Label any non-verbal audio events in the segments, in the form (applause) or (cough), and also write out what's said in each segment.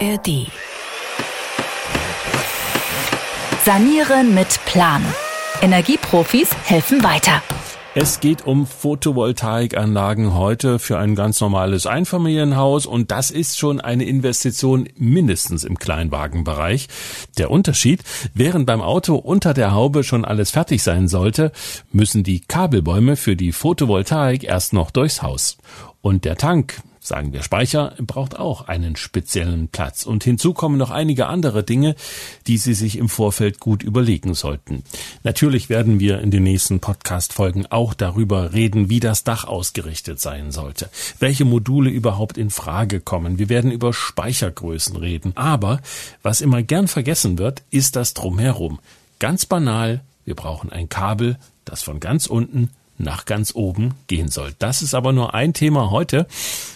ARD. Sanieren mit Plan. Energieprofis helfen weiter. Es geht um Photovoltaikanlagen heute für ein ganz normales Einfamilienhaus und das ist schon eine Investition mindestens im Kleinwagenbereich. Der Unterschied, während beim Auto unter der Haube schon alles fertig sein sollte, müssen die Kabelbäume für die Photovoltaik erst noch durchs Haus. Und der Tank, sagen wir Speicher, braucht auch einen speziellen Platz. Und hinzu kommen noch einige andere Dinge, die Sie sich im Vorfeld gut überlegen sollten. Natürlich werden wir in den nächsten Podcast-Folgen auch darüber reden, wie das Dach ausgerichtet sein sollte, welche Module überhaupt in Frage kommen. Wir werden über Speichergrößen reden. Aber was immer gern vergessen wird, ist das Drumherum. Ganz banal, wir brauchen ein Kabel, das von ganz unten nach ganz oben gehen soll. Das ist aber nur ein Thema heute.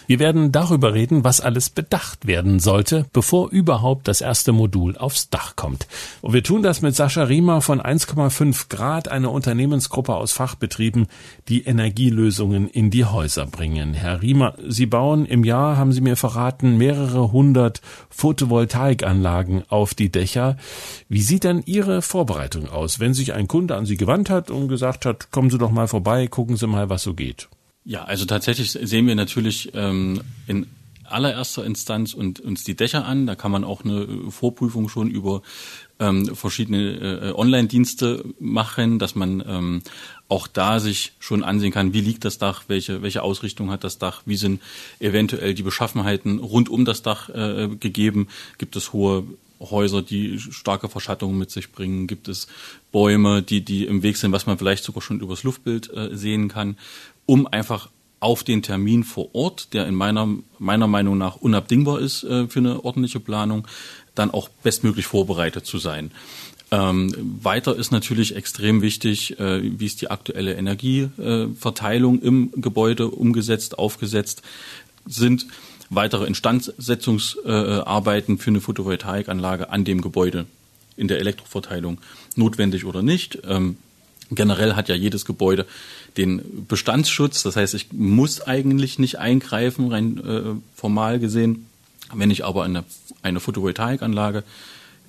Wir werden darüber reden, was alles bedacht werden sollte, bevor überhaupt das erste Modul aufs Dach kommt. Und wir tun das mit Sascha Riemer von 1,5 Grad, einer Unternehmensgruppe aus Fachbetrieben, die Energielösungen in die Häuser bringen. Herr Riemer, Sie bauen im Jahr, haben Sie mir verraten, mehrere hundert Photovoltaikanlagen auf die Dächer. Wie sieht denn Ihre Vorbereitung aus, wenn sich ein Kunde an Sie gewandt hat und gesagt hat, kommen Sie doch mal vorbei, gucken Sie mal, was so geht? Ja, also tatsächlich sehen wir natürlich ähm, in allererster Instanz und, uns die Dächer an. Da kann man auch eine Vorprüfung schon über ähm, verschiedene äh, Online-Dienste machen, dass man ähm, auch da sich schon ansehen kann, wie liegt das Dach, welche, welche Ausrichtung hat das Dach, wie sind eventuell die Beschaffenheiten rund um das Dach äh, gegeben, gibt es hohe Häuser, die starke Verschattungen mit sich bringen, gibt es Bäume, die, die im Weg sind, was man vielleicht sogar schon übers Luftbild äh, sehen kann, um einfach auf den Termin vor Ort, der in meiner, meiner Meinung nach unabdingbar ist äh, für eine ordentliche Planung, dann auch bestmöglich vorbereitet zu sein. Ähm, weiter ist natürlich extrem wichtig, äh, wie ist die aktuelle Energieverteilung im Gebäude umgesetzt, aufgesetzt sind weitere Instandsetzungsarbeiten für eine Photovoltaikanlage an dem Gebäude in der Elektroverteilung notwendig oder nicht. Ähm, generell hat ja jedes Gebäude den Bestandsschutz, das heißt, ich muss eigentlich nicht eingreifen, rein äh, formal gesehen. Wenn ich aber eine, eine Photovoltaikanlage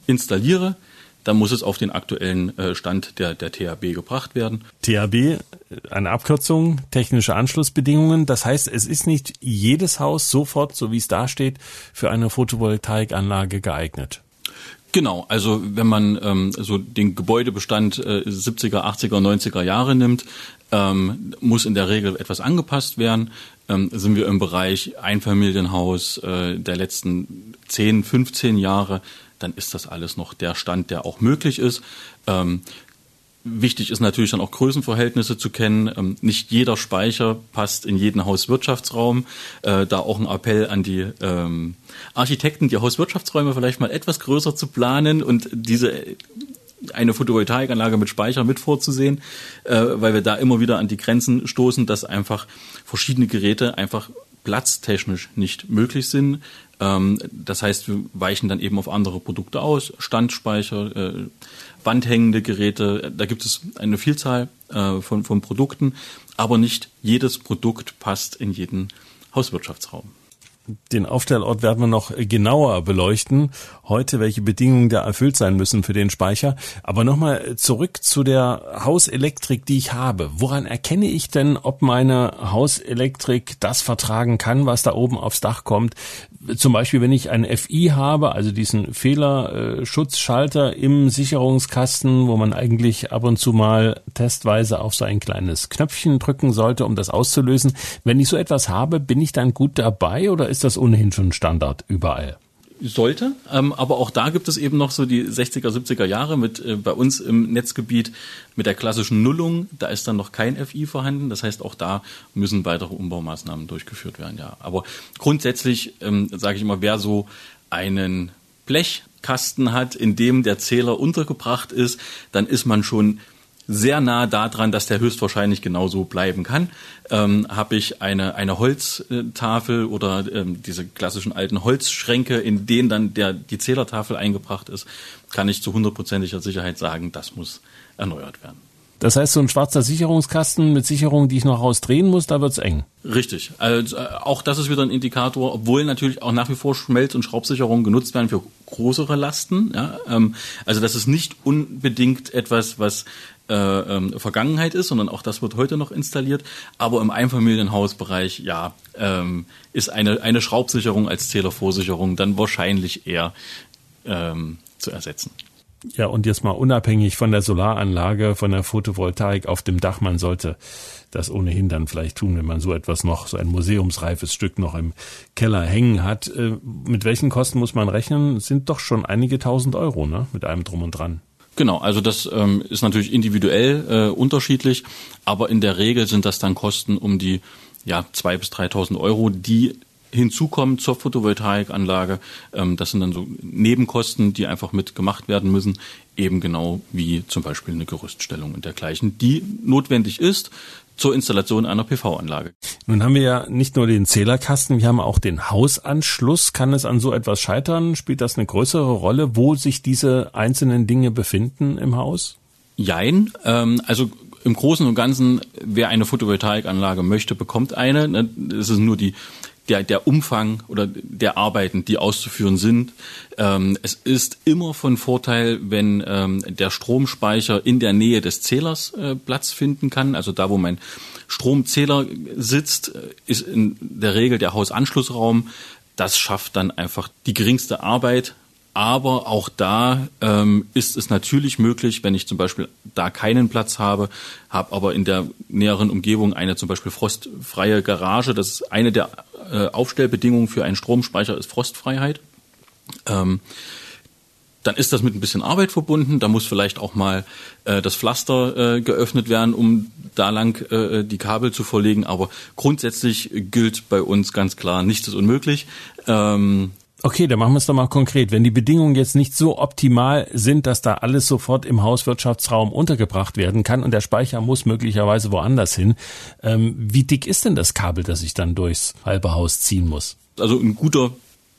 installiere, dann muss es auf den aktuellen äh, Stand der, der THB gebracht werden. THB, eine Abkürzung, technische Anschlussbedingungen. Das heißt, es ist nicht jedes Haus sofort, so wie es da steht, für eine Photovoltaikanlage geeignet. Genau, also wenn man ähm, so den Gebäudebestand äh, 70er, 80er, 90er Jahre nimmt, ähm, muss in der Regel etwas angepasst werden. Ähm, sind wir im Bereich Einfamilienhaus äh, der letzten 10, 15 Jahre, dann ist das alles noch der Stand, der auch möglich ist. Ähm, Wichtig ist natürlich dann auch Größenverhältnisse zu kennen. Ähm, nicht jeder Speicher passt in jeden Hauswirtschaftsraum. Äh, da auch ein Appell an die ähm, Architekten, die Hauswirtschaftsräume vielleicht mal etwas größer zu planen und diese eine Photovoltaikanlage mit Speicher mit vorzusehen, äh, weil wir da immer wieder an die Grenzen stoßen, dass einfach verschiedene Geräte einfach platztechnisch nicht möglich sind. Ähm, das heißt, wir weichen dann eben auf andere Produkte aus, Standspeicher, äh, wandhängende Geräte. Da gibt es eine Vielzahl äh, von, von Produkten, aber nicht jedes Produkt passt in jeden Hauswirtschaftsraum. Den Aufstellort werden wir noch genauer beleuchten. Heute, welche Bedingungen da erfüllt sein müssen für den Speicher. Aber nochmal zurück zu der Hauselektrik, die ich habe. Woran erkenne ich denn, ob meine Hauselektrik das vertragen kann, was da oben aufs Dach kommt? Zum Beispiel, wenn ich einen FI habe, also diesen Fehlerschutzschalter im Sicherungskasten, wo man eigentlich ab und zu mal testweise auf so ein kleines Knöpfchen drücken sollte, um das auszulösen. Wenn ich so etwas habe, bin ich dann gut dabei oder ist das ohnehin schon Standard überall? Sollte. Ähm, aber auch da gibt es eben noch so die 60er, 70er Jahre mit äh, bei uns im Netzgebiet mit der klassischen Nullung. Da ist dann noch kein FI vorhanden. Das heißt, auch da müssen weitere Umbaumaßnahmen durchgeführt werden. Ja, aber grundsätzlich ähm, sage ich immer, wer so einen Blechkasten hat, in dem der Zähler untergebracht ist, dann ist man schon sehr nah daran, dass der höchstwahrscheinlich genauso bleiben kann. Ähm, Habe ich eine, eine Holztafel oder ähm, diese klassischen alten Holzschränke, in denen dann der, die Zählertafel eingebracht ist, kann ich zu hundertprozentiger Sicherheit sagen, das muss erneuert werden. Das heißt, so ein schwarzer Sicherungskasten mit Sicherungen, die ich noch rausdrehen muss, da wird's eng. Richtig. Also äh, auch das ist wieder ein Indikator, obwohl natürlich auch nach wie vor Schmelz- und Schraubsicherungen genutzt werden für größere Lasten. Ja, ähm, also das ist nicht unbedingt etwas, was äh, ähm, Vergangenheit ist, sondern auch das wird heute noch installiert. Aber im Einfamilienhausbereich, ja, ähm, ist eine, eine Schraubsicherung als Zählervorsicherung dann wahrscheinlich eher ähm, zu ersetzen. Ja, und jetzt mal unabhängig von der Solaranlage, von der Photovoltaik auf dem Dach, man sollte das ohnehin dann vielleicht tun, wenn man so etwas noch, so ein museumsreifes Stück noch im Keller hängen hat. Äh, mit welchen Kosten muss man rechnen? Sind doch schon einige tausend Euro, ne? Mit einem drum und dran. Genau, also das ähm, ist natürlich individuell äh, unterschiedlich, aber in der Regel sind das dann Kosten um die ja zwei bis 3.000 Euro, die hinzukommen zur Photovoltaikanlage. Ähm, das sind dann so Nebenkosten, die einfach mit gemacht werden müssen, eben genau wie zum Beispiel eine Gerüststellung und dergleichen, die notwendig ist zur Installation einer PV-Anlage. Nun haben wir ja nicht nur den Zählerkasten, wir haben auch den Hausanschluss. Kann es an so etwas scheitern? Spielt das eine größere Rolle, wo sich diese einzelnen Dinge befinden im Haus? Jein. Ähm, also im Großen und Ganzen, wer eine Photovoltaikanlage möchte, bekommt eine. Ne, es ist nur die der, der Umfang oder der Arbeiten, die auszuführen sind. Ähm, es ist immer von Vorteil, wenn ähm, der Stromspeicher in der Nähe des Zählers äh, Platz finden kann. Also da, wo mein Stromzähler sitzt, äh, ist in der Regel der Hausanschlussraum. Das schafft dann einfach die geringste Arbeit aber auch da ähm, ist es natürlich möglich, wenn ich zum Beispiel da keinen Platz habe, habe aber in der näheren Umgebung eine zum Beispiel frostfreie Garage. Das ist eine der äh, Aufstellbedingungen für einen Stromspeicher ist Frostfreiheit. Ähm, dann ist das mit ein bisschen Arbeit verbunden. Da muss vielleicht auch mal äh, das Pflaster äh, geöffnet werden, um da lang äh, die Kabel zu verlegen. Aber grundsätzlich gilt bei uns ganz klar, nichts ist unmöglich. Ähm, Okay, dann machen wir es doch mal konkret. Wenn die Bedingungen jetzt nicht so optimal sind, dass da alles sofort im Hauswirtschaftsraum untergebracht werden kann und der Speicher muss möglicherweise woanders hin, ähm, wie dick ist denn das Kabel, das ich dann durchs halbe Haus ziehen muss? Also ein guter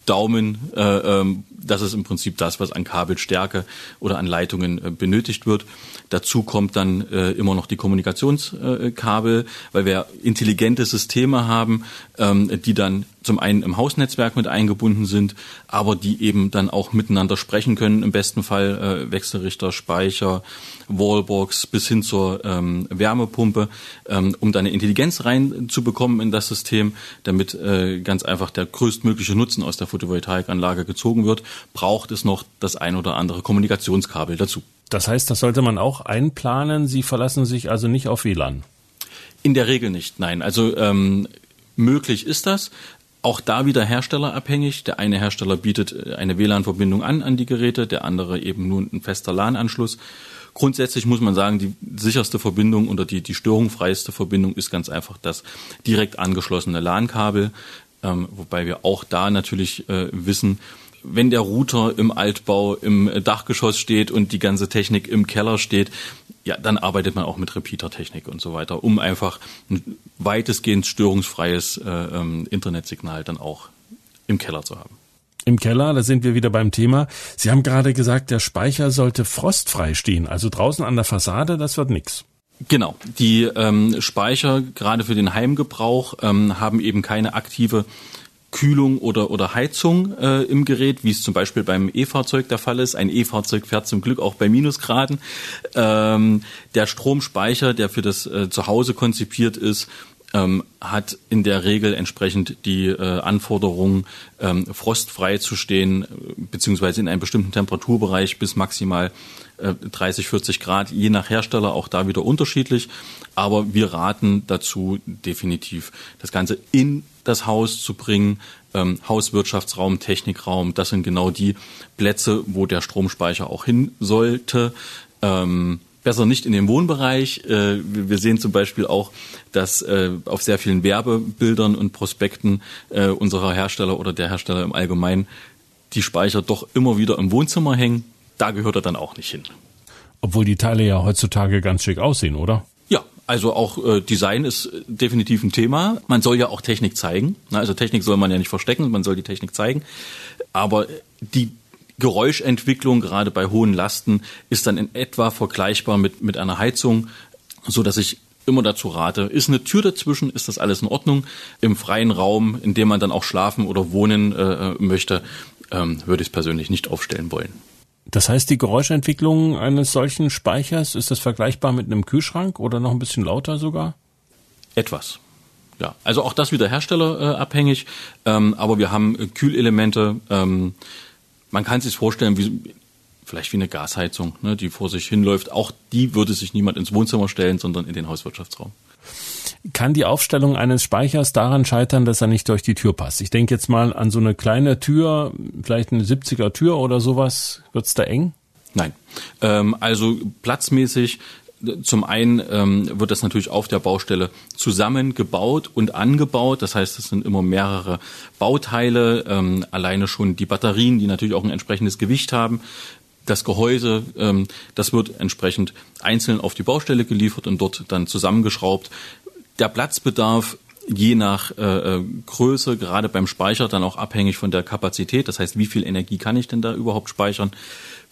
Daumen, äh, ähm, das ist im Prinzip das, was an Kabelstärke oder an Leitungen äh, benötigt wird. Dazu kommt dann äh, immer noch die Kommunikationskabel, weil wir intelligente Systeme haben, ähm, die dann zum einen im Hausnetzwerk mit eingebunden sind, aber die eben dann auch miteinander sprechen können. Im besten Fall äh, Wechselrichter, Speicher, Wallbox bis hin zur ähm, Wärmepumpe, ähm, um da eine Intelligenz reinzubekommen in das System, damit äh, ganz einfach der größtmögliche Nutzen aus der Photovoltaikanlage gezogen wird, braucht es noch das ein oder andere Kommunikationskabel dazu. Das heißt, das sollte man auch einplanen. Sie verlassen sich also nicht auf WLAN. In der Regel nicht, nein. Also ähm, möglich ist das. Auch da wieder herstellerabhängig. Der eine Hersteller bietet äh, eine WLAN-Verbindung an an die Geräte, der andere eben nur ein fester LAN-Anschluss. Grundsätzlich muss man sagen, die sicherste Verbindung oder die, die störungfreiste Verbindung ist ganz einfach das direkt angeschlossene LAN-Kabel, ähm, wobei wir auch da natürlich äh, wissen, wenn der Router im Altbau im Dachgeschoss steht und die ganze Technik im Keller steht, ja, dann arbeitet man auch mit Repeater-Technik und so weiter, um einfach ein weitestgehend störungsfreies äh, ähm, Internetsignal dann auch im Keller zu haben. Im Keller, da sind wir wieder beim Thema. Sie haben gerade gesagt, der Speicher sollte frostfrei stehen, also draußen an der Fassade, das wird nix. Genau, die ähm, Speicher gerade für den Heimgebrauch ähm, haben eben keine aktive Kühlung oder, oder Heizung äh, im Gerät, wie es zum Beispiel beim E-Fahrzeug der Fall ist. Ein E-Fahrzeug fährt zum Glück auch bei Minusgraden. Ähm, der Stromspeicher, der für das äh, Zuhause konzipiert ist, ähm, hat in der Regel entsprechend die äh, Anforderung, ähm, frostfrei zu stehen, beziehungsweise in einem bestimmten Temperaturbereich bis maximal äh, 30, 40 Grad, je nach Hersteller auch da wieder unterschiedlich. Aber wir raten dazu definitiv, das Ganze in das Haus zu bringen. Ähm, Hauswirtschaftsraum, Technikraum, das sind genau die Plätze, wo der Stromspeicher auch hin sollte. Ähm, besser nicht in den Wohnbereich. Äh, wir sehen zum Beispiel auch, dass äh, auf sehr vielen Werbebildern und Prospekten äh, unserer Hersteller oder der Hersteller im Allgemeinen die Speicher doch immer wieder im Wohnzimmer hängen. Da gehört er dann auch nicht hin. Obwohl die Teile ja heutzutage ganz schick aussehen, oder? Also auch äh, Design ist definitiv ein Thema. Man soll ja auch Technik zeigen. Also Technik soll man ja nicht verstecken, man soll die Technik zeigen. Aber die Geräuschentwicklung gerade bei hohen Lasten ist dann in etwa vergleichbar mit, mit einer Heizung. so dass ich immer dazu rate, ist eine Tür dazwischen, ist das alles in Ordnung. Im freien Raum, in dem man dann auch schlafen oder wohnen äh, möchte, ähm, würde ich es persönlich nicht aufstellen wollen. Das heißt, die Geräuschentwicklung eines solchen Speichers, ist das vergleichbar mit einem Kühlschrank oder noch ein bisschen lauter sogar? Etwas. Ja, also auch das wieder herstellerabhängig, ähm, aber wir haben Kühlelemente. Ähm, man kann sich vorstellen, wie vielleicht wie eine Gasheizung, ne, die vor sich hinläuft. Auch die würde sich niemand ins Wohnzimmer stellen, sondern in den Hauswirtschaftsraum. Kann die Aufstellung eines Speichers daran scheitern, dass er nicht durch die Tür passt? Ich denke jetzt mal an so eine kleine Tür, vielleicht eine 70er Tür oder sowas. Wird's da eng? Nein. Ähm, also platzmäßig zum einen ähm, wird das natürlich auf der Baustelle zusammengebaut und angebaut. Das heißt, es sind immer mehrere Bauteile, ähm, alleine schon die Batterien, die natürlich auch ein entsprechendes Gewicht haben. Das Gehäuse, ähm, das wird entsprechend einzeln auf die Baustelle geliefert und dort dann zusammengeschraubt. Der Platzbedarf je nach äh, äh Größe, gerade beim Speicher, dann auch abhängig von der Kapazität, das heißt, wie viel Energie kann ich denn da überhaupt speichern,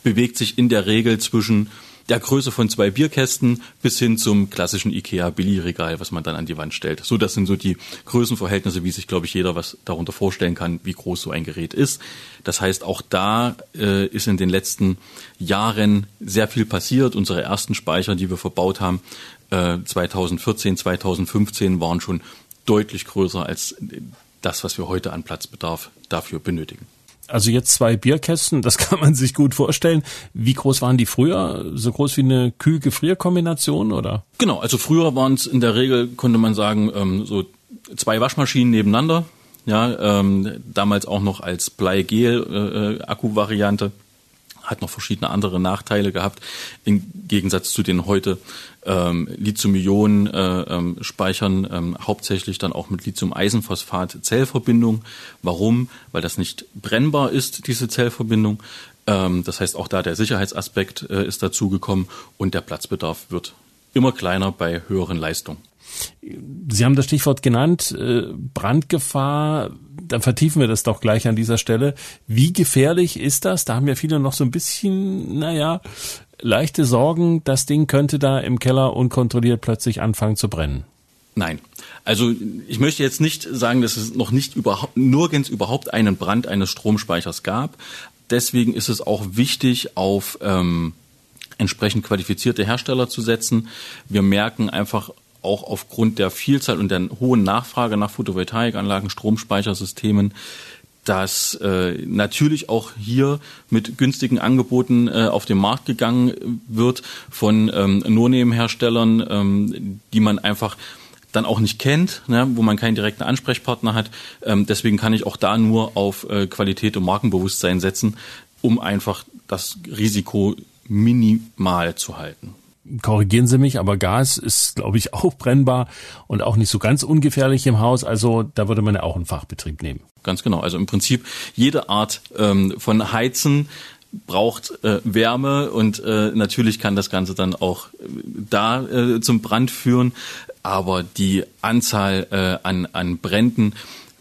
bewegt sich in der Regel zwischen der Größe von zwei Bierkästen bis hin zum klassischen IKEA Billigregal, was man dann an die Wand stellt. So, das sind so die Größenverhältnisse, wie sich, glaube ich, jeder was darunter vorstellen kann, wie groß so ein Gerät ist. Das heißt, auch da äh, ist in den letzten Jahren sehr viel passiert. Unsere ersten Speicher, die wir verbaut haben, äh, 2014, 2015 waren schon deutlich größer als das, was wir heute an Platzbedarf dafür benötigen. Also jetzt zwei Bierkästen, das (laughs) kann man sich gut vorstellen. Wie groß waren die früher? So groß wie eine Kühl-Gefrier-Kombination oder? Genau, also früher waren es in der Regel, konnte man sagen, ähm, so zwei Waschmaschinen nebeneinander. Ja, ähm, damals auch noch als Bleigel-Akku-Variante. Hat noch verschiedene andere Nachteile gehabt, im Gegensatz zu den heute ähm, Lithium-Ionen-Speichern, äh, ähm, hauptsächlich dann auch mit Lithium-Eisenphosphat-Zellverbindung. Warum? Weil das nicht brennbar ist, diese Zellverbindung. Ähm, das heißt, auch da der Sicherheitsaspekt äh, ist dazugekommen und der Platzbedarf wird immer kleiner bei höheren Leistungen. Sie haben das Stichwort genannt, äh, Brandgefahr. Dann vertiefen wir das doch gleich an dieser Stelle. Wie gefährlich ist das? Da haben ja viele noch so ein bisschen, naja, leichte Sorgen, das Ding könnte da im Keller unkontrolliert plötzlich anfangen zu brennen. Nein. Also ich möchte jetzt nicht sagen, dass es noch nicht überhaupt, nirgends überhaupt einen Brand eines Stromspeichers gab. Deswegen ist es auch wichtig, auf ähm, entsprechend qualifizierte Hersteller zu setzen. Wir merken einfach auch aufgrund der Vielzahl und der hohen Nachfrage nach Photovoltaikanlagen, Stromspeichersystemen, dass äh, natürlich auch hier mit günstigen Angeboten äh, auf den Markt gegangen wird von ähm, No-Name-Herstellern, ähm, die man einfach dann auch nicht kennt, ne, wo man keinen direkten Ansprechpartner hat. Ähm, deswegen kann ich auch da nur auf äh, Qualität und Markenbewusstsein setzen, um einfach das Risiko minimal zu halten korrigieren Sie mich, aber Gas ist, glaube ich, (laughs) auch brennbar und auch nicht so ganz ungefährlich im Haus. Also da würde man ja auch einen Fachbetrieb nehmen. Ganz genau. Also im Prinzip jede Art ähm, von Heizen braucht äh, Wärme und äh, natürlich kann das Ganze dann auch äh, da äh, zum Brand führen. Aber die Anzahl äh, an, an Bränden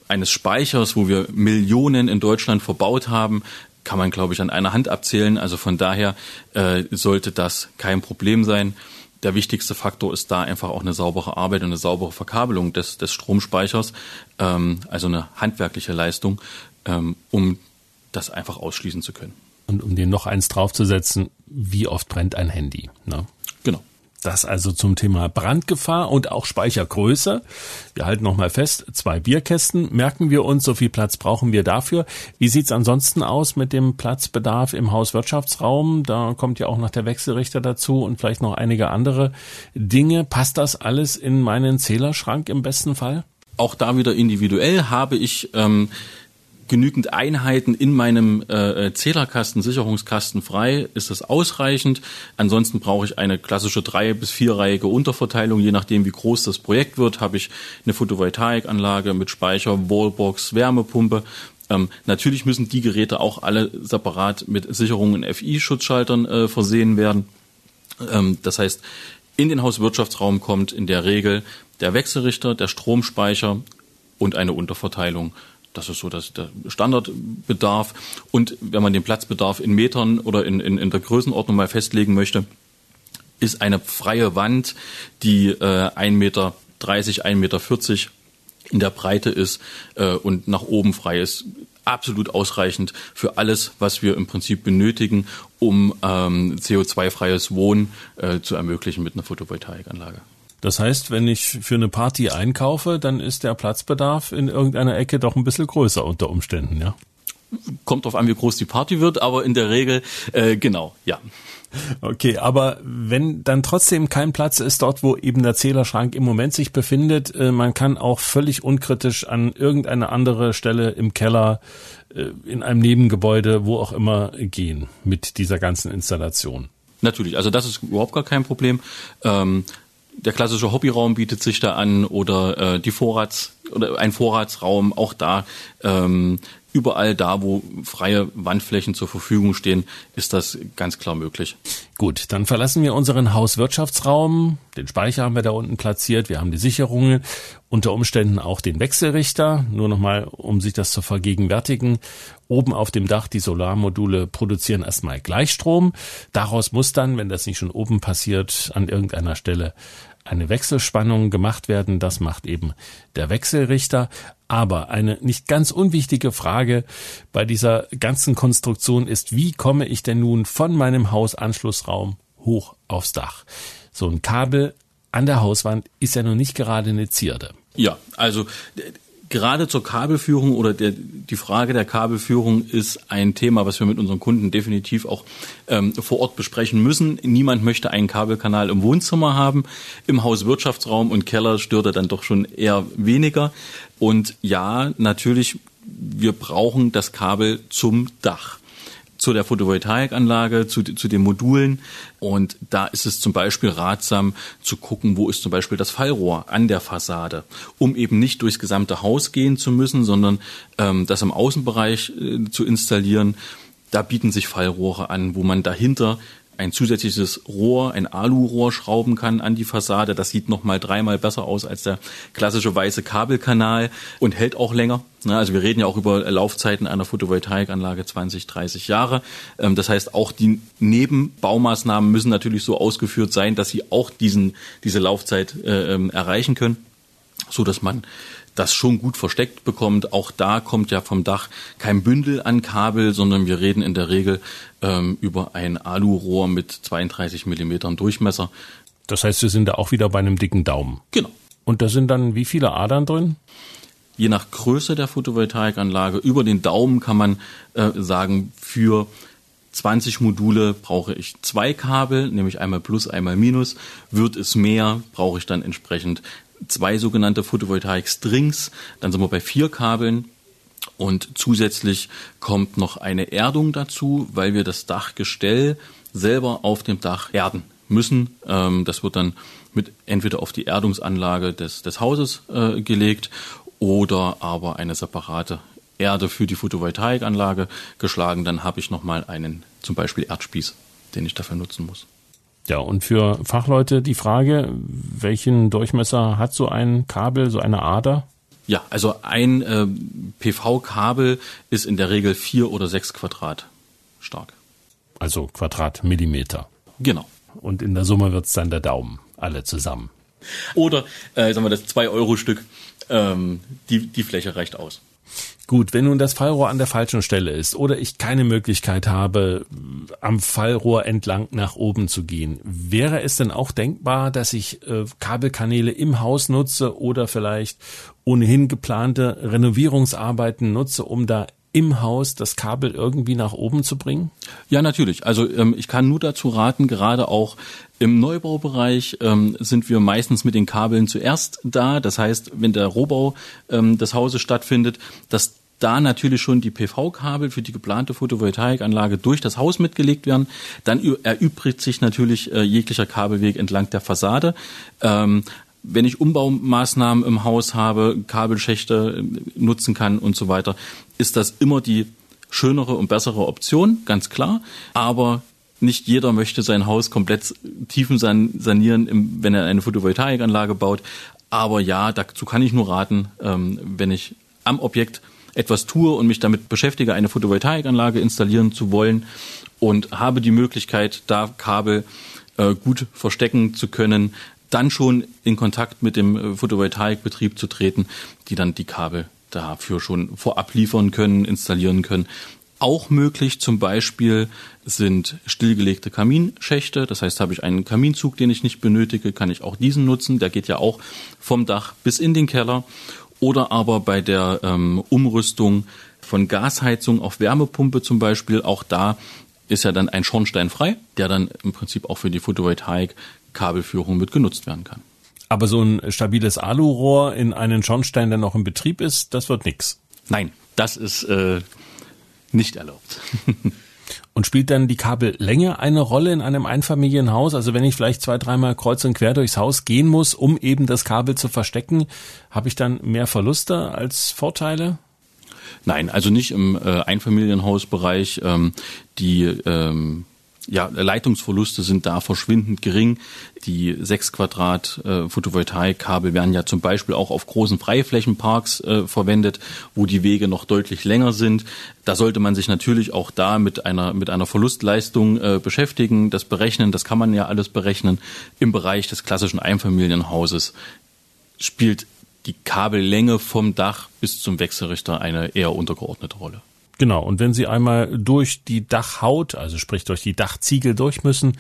eines Speichers, wo wir Millionen in Deutschland verbaut haben, kann man, glaube ich, an einer Hand abzählen. Also von daher äh, sollte das kein Problem sein. Der wichtigste Faktor ist da einfach auch eine saubere Arbeit und eine saubere Verkabelung des, des Stromspeichers, ähm, also eine handwerkliche Leistung, ähm, um das einfach ausschließen zu können. Und um den noch eins draufzusetzen, wie oft brennt ein Handy? Ne? Das also zum Thema Brandgefahr und auch Speichergröße. Wir halten nochmal fest, zwei Bierkästen merken wir uns, so viel Platz brauchen wir dafür. Wie sieht's ansonsten aus mit dem Platzbedarf im Hauswirtschaftsraum? Da kommt ja auch noch der Wechselrichter dazu und vielleicht noch einige andere Dinge. Passt das alles in meinen Zählerschrank im besten Fall? Auch da wieder individuell habe ich ähm, genügend Einheiten in meinem äh, äh, Zählerkasten, Sicherungskasten frei, ist das ausreichend. Ansonsten brauche ich eine klassische drei- bis vierreihige Unterverteilung, je nachdem wie groß das Projekt wird, habe ich eine Photovoltaikanlage mit Speicher, Wallbox, Wärmepumpe. Ähm, natürlich müssen die Geräte auch alle separat mit Sicherungen FI-Schutzschaltern äh, versehen werden. Ähm, das heißt, in den Hauswirtschaftsraum kommt in der Regel der Wechselrichter, der Stromspeicher und eine Unterverteilung das ist so das, der Standardbedarf. Und wenn man den Platzbedarf in Metern oder in, in, in der Größenordnung mal festlegen möchte, ist eine freie Wand, die äh, 1,30 Meter, 1,40 Meter in der Breite ist äh, und nach oben frei ist absolut ausreichend für alles, was wir im Prinzip benötigen, um ähm, CO2-freies Wohnen äh, zu ermöglichen mit einer Photovoltaikanlage. Das heißt, wenn ich für eine Party einkaufe, dann ist der Platzbedarf in irgendeiner Ecke doch ein bisschen größer unter Umständen, ja? Kommt drauf an, wie groß die Party wird, aber in der Regel äh, genau, ja. Okay, aber wenn dann trotzdem kein Platz ist dort, wo eben der Zählerschrank im Moment sich befindet, äh, man kann auch völlig unkritisch an irgendeine andere Stelle im Keller, äh, in einem Nebengebäude, wo auch immer gehen mit dieser ganzen Installation. Natürlich, also das ist überhaupt gar kein Problem. Ähm, der klassische Hobbyraum bietet sich da an oder äh, die Vorrats oder ein Vorratsraum auch da ähm, überall da, wo freie Wandflächen zur Verfügung stehen, ist das ganz klar möglich. Gut, dann verlassen wir unseren Hauswirtschaftsraum. Den Speicher haben wir da unten platziert. Wir haben die Sicherungen, unter Umständen auch den Wechselrichter. Nur nochmal, um sich das zu vergegenwärtigen. Oben auf dem Dach die Solarmodule produzieren erstmal Gleichstrom. Daraus muss dann, wenn das nicht schon oben passiert, an irgendeiner Stelle eine Wechselspannung gemacht werden. Das macht eben der Wechselrichter. Aber eine nicht ganz unwichtige Frage bei dieser ganzen Konstruktion ist, wie komme ich denn nun von meinem Hausanschlussraum hoch aufs Dach? So ein Kabel an der Hauswand ist ja nun nicht gerade eine Zierde. Ja, also gerade zur Kabelführung oder der, die Frage der Kabelführung ist ein Thema, was wir mit unseren Kunden definitiv auch ähm, vor Ort besprechen müssen. Niemand möchte einen Kabelkanal im Wohnzimmer haben. Im Hauswirtschaftsraum und Keller stört er dann doch schon eher weniger. Und ja, natürlich, wir brauchen das Kabel zum Dach zu der Photovoltaikanlage, zu, zu den Modulen. Und da ist es zum Beispiel ratsam zu gucken, wo ist zum Beispiel das Fallrohr an der Fassade, um eben nicht durchs gesamte Haus gehen zu müssen, sondern ähm, das im Außenbereich äh, zu installieren. Da bieten sich Fallrohre an, wo man dahinter ein zusätzliches Rohr, ein Alurohr schrauben kann an die Fassade. Das sieht noch mal dreimal besser aus als der klassische weiße Kabelkanal und hält auch länger. Also wir reden ja auch über Laufzeiten einer Photovoltaikanlage 20, 30 Jahre. Ähm, das heißt, auch die Nebenbaumaßnahmen müssen natürlich so ausgeführt sein, dass sie auch diesen, diese Laufzeit äh, ähm, erreichen können, so dass man das schon gut versteckt bekommt. Auch da kommt ja vom Dach kein Bündel an Kabel, sondern wir reden in der Regel ähm, über ein Alurohr mit 32 Millimetern Durchmesser. Das heißt, wir sind da auch wieder bei einem dicken Daumen. Genau. Und da sind dann wie viele Adern drin? Je nach Größe der Photovoltaikanlage über den Daumen kann man äh, sagen, für 20 Module brauche ich zwei Kabel, nämlich einmal Plus, einmal Minus. Wird es mehr, brauche ich dann entsprechend zwei sogenannte Photovoltaik-Strings. Dann sind wir bei vier Kabeln. Und zusätzlich kommt noch eine Erdung dazu, weil wir das Dachgestell selber auf dem Dach erden müssen. Ähm, das wird dann mit entweder auf die Erdungsanlage des, des Hauses äh, gelegt oder aber eine separate Erde für die Photovoltaikanlage geschlagen. Dann habe ich nochmal einen zum Beispiel Erdspieß, den ich dafür nutzen muss. Ja, und für Fachleute die Frage, welchen Durchmesser hat so ein Kabel, so eine Ader? Ja, also ein äh, PV-Kabel ist in der Regel vier oder sechs Quadrat stark. Also Quadratmillimeter. Genau. Und in der Summe wird's dann der Daumen, alle zusammen. Oder, äh, sagen wir das 2-Euro-Stück, ähm, die, die Fläche reicht aus. Gut, wenn nun das Fallrohr an der falschen Stelle ist oder ich keine Möglichkeit habe, am Fallrohr entlang nach oben zu gehen, wäre es denn auch denkbar, dass ich äh, Kabelkanäle im Haus nutze oder vielleicht ohnehin geplante Renovierungsarbeiten nutze, um da im Haus das Kabel irgendwie nach oben zu bringen? Ja, natürlich. Also ähm, ich kann nur dazu raten, gerade auch im Neubaubereich ähm, sind wir meistens mit den Kabeln zuerst da. Das heißt, wenn der Rohbau ähm, des Hauses stattfindet, dass da natürlich schon die PV-Kabel für die geplante Photovoltaikanlage durch das Haus mitgelegt werden. Dann erübrigt sich natürlich äh, jeglicher Kabelweg entlang der Fassade. Ähm, wenn ich Umbaumaßnahmen im Haus habe, Kabelschächte äh, nutzen kann und so weiter, ist das immer die schönere und bessere Option, ganz klar. Aber nicht jeder möchte sein Haus komplett tiefen sanieren, wenn er eine Photovoltaikanlage baut. Aber ja, dazu kann ich nur raten, ähm, wenn ich am Objekt etwas tue und mich damit beschäftige, eine Photovoltaikanlage installieren zu wollen und habe die Möglichkeit, da Kabel äh, gut verstecken zu können, dann schon in Kontakt mit dem äh, Photovoltaikbetrieb zu treten, die dann die Kabel dafür schon vorab liefern können, installieren können. Auch möglich zum Beispiel sind stillgelegte Kaminschächte. Das heißt, habe ich einen Kaminzug, den ich nicht benötige, kann ich auch diesen nutzen. Der geht ja auch vom Dach bis in den Keller. Oder aber bei der ähm, Umrüstung von Gasheizung auf Wärmepumpe zum Beispiel, auch da ist ja dann ein Schornstein frei, der dann im Prinzip auch für die Photovoltaik Kabelführung mit genutzt werden kann. Aber so ein stabiles Alurohr in einen Schornstein, der noch in Betrieb ist, das wird nix. Nein, das ist äh, nicht erlaubt. (laughs) Und spielt dann die Kabellänge eine Rolle in einem Einfamilienhaus? Also wenn ich vielleicht zwei, dreimal kreuz und quer durchs Haus gehen muss, um eben das Kabel zu verstecken, habe ich dann mehr Verluste als Vorteile? Nein, also nicht im äh, Einfamilienhausbereich. Ähm, die ähm, ja, Leitungsverluste sind da verschwindend gering. Die sechs Quadrat äh, Photovoltaikkabel werden ja zum Beispiel auch auf großen Freiflächenparks äh, verwendet, wo die Wege noch deutlich länger sind. Da sollte man sich natürlich auch da mit einer mit einer Verlustleistung äh, beschäftigen, das berechnen. Das kann man ja alles berechnen. Im Bereich des klassischen Einfamilienhauses spielt die Kabellänge vom Dach bis zum Wechselrichter eine eher untergeordnete Rolle. Genau, und wenn Sie einmal durch die Dachhaut, also sprich durch die Dachziegel durch müssen,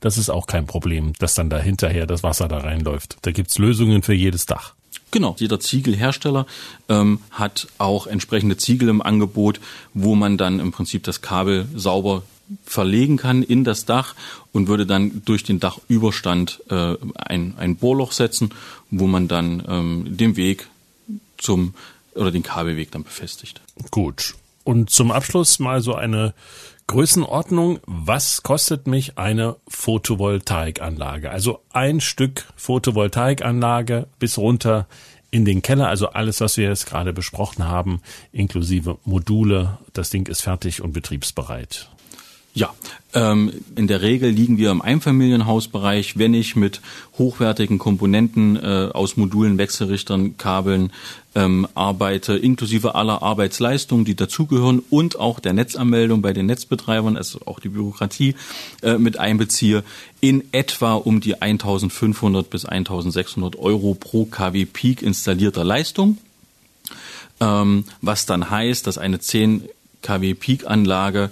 das ist auch kein Problem, dass dann da hinterher das Wasser da reinläuft. Da gibt's Lösungen für jedes Dach. Genau, jeder Ziegelhersteller ähm, hat auch entsprechende Ziegel im Angebot, wo man dann im Prinzip das Kabel sauber verlegen kann in das Dach und würde dann durch den Dachüberstand äh, ein, ein Bohrloch setzen, wo man dann ähm, den Weg zum oder den Kabelweg dann befestigt. Gut. Und zum Abschluss mal so eine Größenordnung. Was kostet mich eine Photovoltaikanlage? Also ein Stück Photovoltaikanlage bis runter in den Keller, also alles, was wir jetzt gerade besprochen haben, inklusive Module. Das Ding ist fertig und betriebsbereit. Ja, ähm, in der Regel liegen wir im Einfamilienhausbereich, wenn ich mit hochwertigen Komponenten äh, aus Modulen, Wechselrichtern, Kabeln ähm, arbeite, inklusive aller Arbeitsleistungen, die dazugehören und auch der Netzanmeldung bei den Netzbetreibern, also auch die Bürokratie äh, mit einbeziehe, in etwa um die 1500 bis 1600 Euro pro kW Peak installierter Leistung, ähm, was dann heißt, dass eine 10 kW Peak Anlage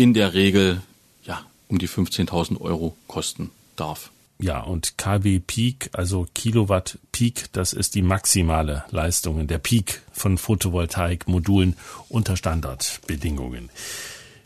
in der Regel ja um die 15.000 Euro kosten darf. Ja, und kW Peak, also Kilowatt Peak, das ist die maximale Leistung, der Peak von Photovoltaikmodulen unter Standardbedingungen.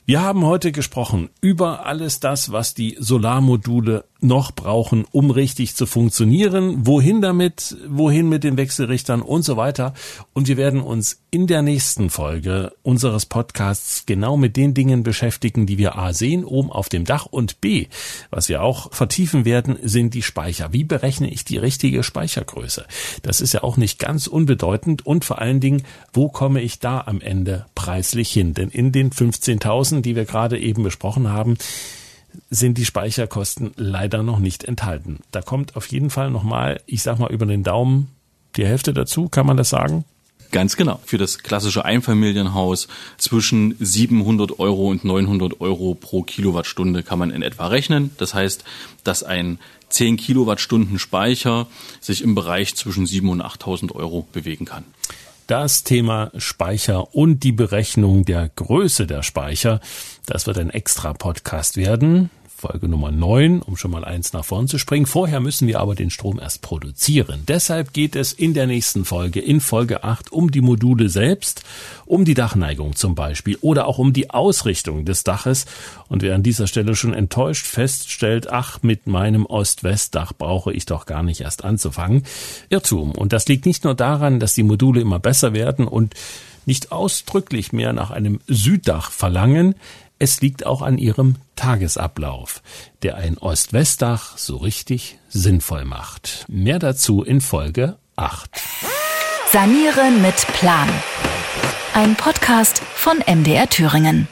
Wir haben heute gesprochen über alles das, was die Solarmodule noch brauchen, um richtig zu funktionieren. Wohin damit, wohin mit den Wechselrichtern und so weiter. Und wir werden uns in der nächsten Folge unseres Podcasts genau mit den Dingen beschäftigen, die wir A sehen, oben auf dem Dach und B, was wir auch vertiefen werden, sind die Speicher. Wie berechne ich die richtige Speichergröße? Das ist ja auch nicht ganz unbedeutend und vor allen Dingen, wo komme ich da am Ende preislich hin? Denn in den 15.000, die wir gerade eben besprochen haben, sind die Speicherkosten leider noch nicht enthalten. Da kommt auf jeden Fall nochmal, ich sag mal über den Daumen, die Hälfte dazu, kann man das sagen? Ganz genau. Für das klassische Einfamilienhaus zwischen 700 Euro und 900 Euro pro Kilowattstunde kann man in etwa rechnen. Das heißt, dass ein 10 Kilowattstunden Speicher sich im Bereich zwischen 7.000 und 8.000 Euro bewegen kann. Das Thema Speicher und die Berechnung der Größe der Speicher, das wird ein extra Podcast werden. Folge Nummer 9, um schon mal eins nach vorn zu springen. Vorher müssen wir aber den Strom erst produzieren. Deshalb geht es in der nächsten Folge, in Folge 8, um die Module selbst, um die Dachneigung zum Beispiel oder auch um die Ausrichtung des Daches. Und wer an dieser Stelle schon enttäuscht feststellt, ach, mit meinem Ost-West-Dach brauche ich doch gar nicht erst anzufangen. Irrtum. Und das liegt nicht nur daran, dass die Module immer besser werden und nicht ausdrücklich mehr nach einem Süddach verlangen, es liegt auch an ihrem Tagesablauf, der ein Ost-West-Dach so richtig sinnvoll macht. Mehr dazu in Folge 8. Sanieren mit Plan. Ein Podcast von MDR Thüringen.